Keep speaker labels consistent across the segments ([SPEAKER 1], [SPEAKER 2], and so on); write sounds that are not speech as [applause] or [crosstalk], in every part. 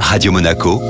[SPEAKER 1] Radio Monaco,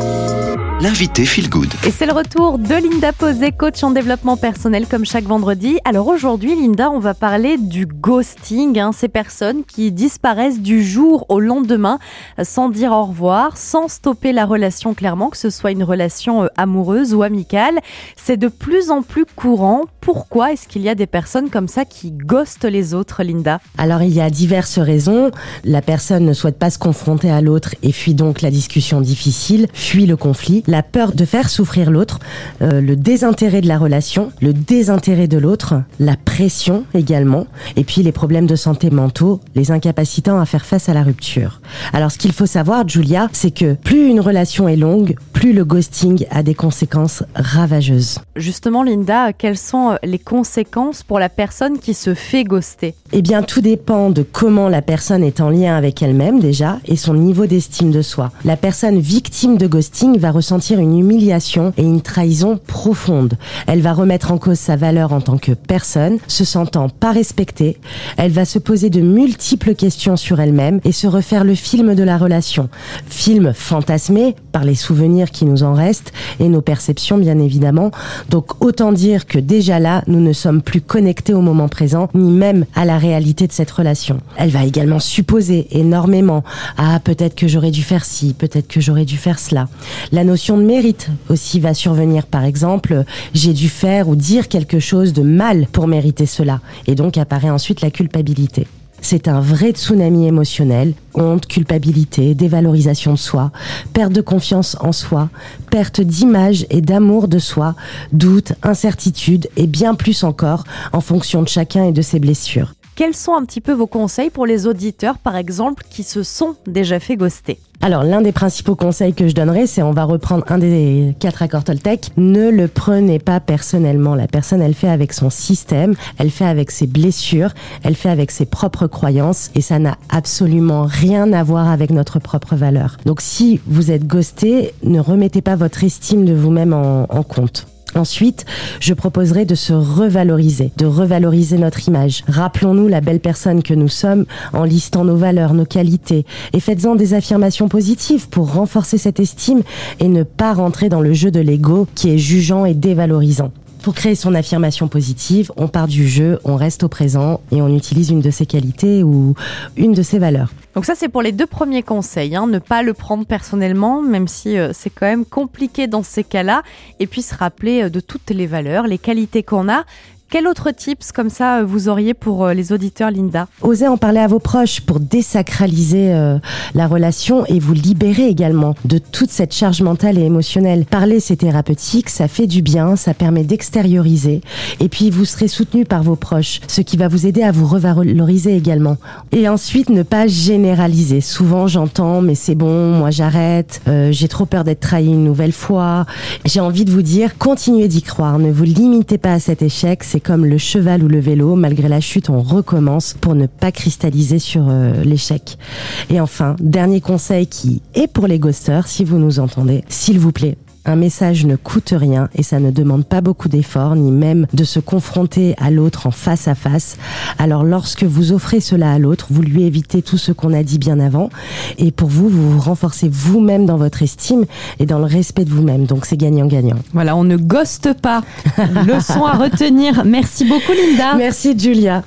[SPEAKER 1] l'invité Feel Good.
[SPEAKER 2] Et c'est le retour de Linda Posé, coach en développement personnel comme chaque vendredi. Alors aujourd'hui, Linda, on va parler du ghosting, hein, ces personnes qui disparaissent du jour au lendemain sans dire au revoir, sans stopper la relation clairement, que ce soit une relation euh, amoureuse ou amicale. C'est de plus en plus courant. Pourquoi est-ce qu'il y a des personnes comme ça qui ghostent les autres, Linda?
[SPEAKER 3] Alors il y a diverses raisons. La personne ne souhaite pas se confronter à l'autre et fuit donc la discussion difficile, fuit le conflit la peur de faire souffrir l'autre, euh, le désintérêt de la relation, le désintérêt de l'autre, la pression également, et puis les problèmes de santé mentaux, les incapacitant à faire face à la rupture. Alors ce qu'il faut savoir, Julia, c'est que plus une relation est longue, plus le ghosting a des conséquences ravageuses.
[SPEAKER 2] Justement, Linda, quelles sont euh, les conséquences pour la personne qui se fait ghoster?
[SPEAKER 3] Eh bien, tout dépend de comment la personne est en lien avec elle-même déjà et son niveau d'estime de soi. La personne victime de ghosting va ressentir une humiliation et une trahison profonde. Elle va remettre en cause sa valeur en tant que personne, se sentant pas respectée. Elle va se poser de multiples questions sur elle-même et se refaire le film de la relation. Film fantasmé par les souvenirs qui nous en restent et nos perceptions bien évidemment. Donc autant dire que déjà là, nous ne sommes plus connectés au moment présent ni même à la réalité de cette relation. Elle va également supposer énormément ah peut-être que j'aurais dû faire ci, peut-être que j'aurais dû faire cela. La notion de mérite aussi va survenir. Par exemple, j'ai dû faire ou dire quelque chose de mal pour mériter cela. Et donc apparaît ensuite la culpabilité. C'est un vrai tsunami émotionnel, honte, culpabilité, dévalorisation de soi, perte de confiance en soi, perte d'image et d'amour de soi, doute, incertitude et bien plus encore en fonction de chacun et de ses blessures.
[SPEAKER 2] Quels sont un petit peu vos conseils pour les auditeurs, par exemple, qui se sont déjà fait ghoster?
[SPEAKER 3] Alors, l'un des principaux conseils que je donnerais, c'est on va reprendre un des quatre accords Toltec. Ne le prenez pas personnellement. La personne, elle fait avec son système, elle fait avec ses blessures, elle fait avec ses propres croyances et ça n'a absolument rien à voir avec notre propre valeur. Donc, si vous êtes ghosté, ne remettez pas votre estime de vous-même en, en compte. Ensuite, je proposerai de se revaloriser, de revaloriser notre image. Rappelons-nous la belle personne que nous sommes en listant nos valeurs, nos qualités et faites-en des affirmations positives pour renforcer cette estime et ne pas rentrer dans le jeu de l'ego qui est jugeant et dévalorisant. Pour créer son affirmation positive, on part du jeu, on reste au présent et on utilise une de ses qualités ou une de ses valeurs.
[SPEAKER 2] Donc ça c'est pour les deux premiers conseils, hein. ne pas le prendre personnellement, même si euh, c'est quand même compliqué dans ces cas-là, et puis se rappeler euh, de toutes les valeurs, les qualités qu'on a, quel autre tips comme ça euh, vous auriez pour euh, les auditeurs, Linda?
[SPEAKER 3] Osez en parler à vos proches pour désacraliser euh, la relation et vous libérer également de toute cette charge mentale et émotionnelle. Parler, c'est thérapeutique, ça fait du bien, ça permet d'extérioriser et puis vous serez soutenu par vos proches, ce qui va vous aider à vous revaloriser également. Et ensuite, ne pas généraliser. Souvent, j'entends, mais c'est bon, moi j'arrête, j'ai trop peur d'être trahi une nouvelle fois. J'ai envie de vous dire, continuez d'y croire, ne vous limitez pas à cet échec comme le cheval ou le vélo, malgré la chute, on recommence pour ne pas cristalliser sur euh, l'échec. Et enfin, dernier conseil qui est pour les ghosters, si vous nous entendez, s'il vous plaît, un message ne coûte rien et ça ne demande pas beaucoup d'efforts ni même de se confronter à l'autre en face à face. Alors lorsque vous offrez cela à l'autre, vous lui évitez tout ce qu'on a dit bien avant et pour vous, vous vous renforcez vous-même dans votre estime et dans le respect de vous-même. Donc c'est gagnant-gagnant.
[SPEAKER 2] Voilà, on ne ghoste pas. [laughs] Leçon à retenir. Merci beaucoup Linda.
[SPEAKER 3] Merci Julia.